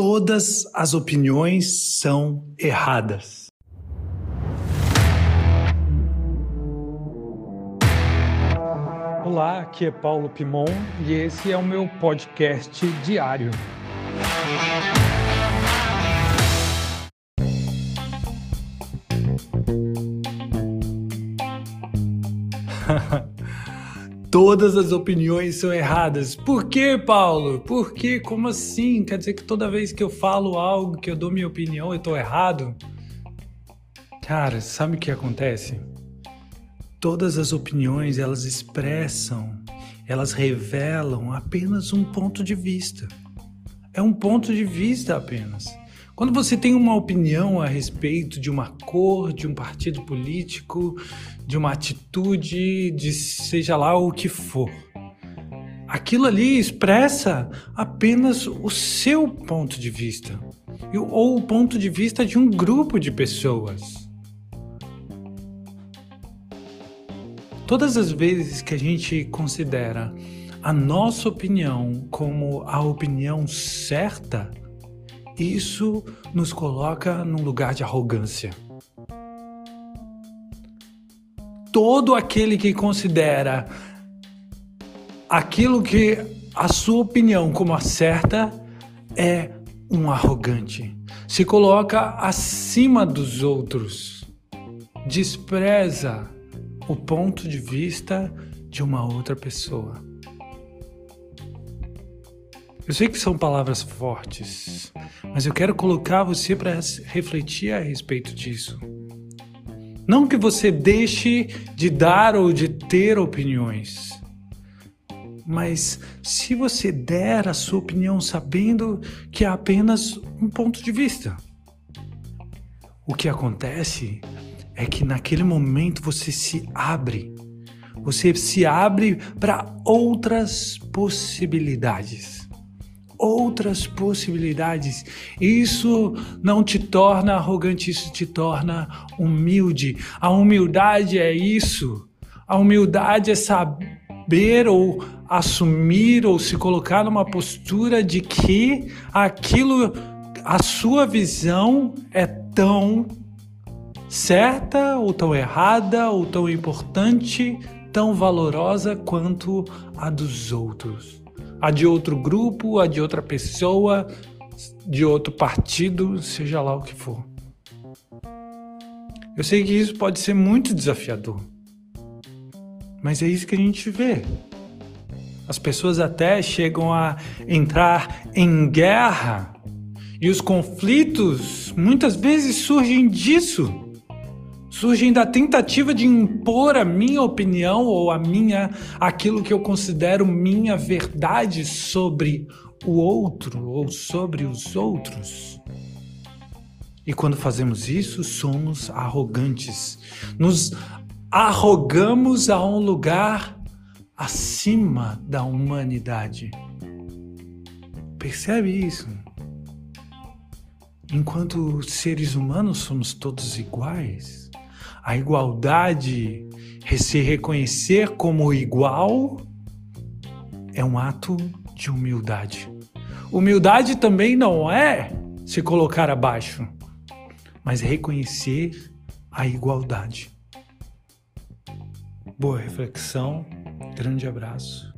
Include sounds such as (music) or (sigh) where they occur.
Todas as opiniões são erradas. Olá, aqui é Paulo Pimon e esse é o meu podcast diário. (laughs) Todas as opiniões são erradas. Por que, Paulo? Por que? Como assim? Quer dizer que toda vez que eu falo algo, que eu dou minha opinião, eu tô errado? Cara, sabe o que acontece? Todas as opiniões, elas expressam, elas revelam apenas um ponto de vista. É um ponto de vista apenas. Quando você tem uma opinião a respeito de uma cor, de um partido político, de uma atitude, de seja lá o que for, aquilo ali expressa apenas o seu ponto de vista ou o ponto de vista de um grupo de pessoas. Todas as vezes que a gente considera a nossa opinião como a opinião certa, isso nos coloca num lugar de arrogância. Todo aquele que considera aquilo que a sua opinião como a certa é um arrogante. Se coloca acima dos outros. Despreza o ponto de vista de uma outra pessoa. Eu sei que são palavras fortes, mas eu quero colocar você para refletir a respeito disso. Não que você deixe de dar ou de ter opiniões, mas se você der a sua opinião sabendo que é apenas um ponto de vista. O que acontece é que naquele momento você se abre, você se abre para outras possibilidades outras possibilidades. Isso não te torna arrogante, isso te torna humilde. A humildade é isso. A humildade é saber ou assumir ou se colocar numa postura de que aquilo, a sua visão é tão certa ou tão errada ou tão importante, tão valorosa quanto a dos outros a de outro grupo, a de outra pessoa, de outro partido, seja lá o que for. Eu sei que isso pode ser muito desafiador, mas é isso que a gente vê. As pessoas até chegam a entrar em guerra e os conflitos muitas vezes surgem disso surgem da tentativa de impor a minha opinião ou a minha aquilo que eu considero minha verdade sobre o outro ou sobre os outros. E quando fazemos isso, somos arrogantes. Nos arrogamos a um lugar acima da humanidade. Percebe isso? Enquanto seres humanos somos todos iguais, a igualdade, se reconhecer como igual, é um ato de humildade. Humildade também não é se colocar abaixo, mas reconhecer a igualdade. Boa reflexão, grande abraço.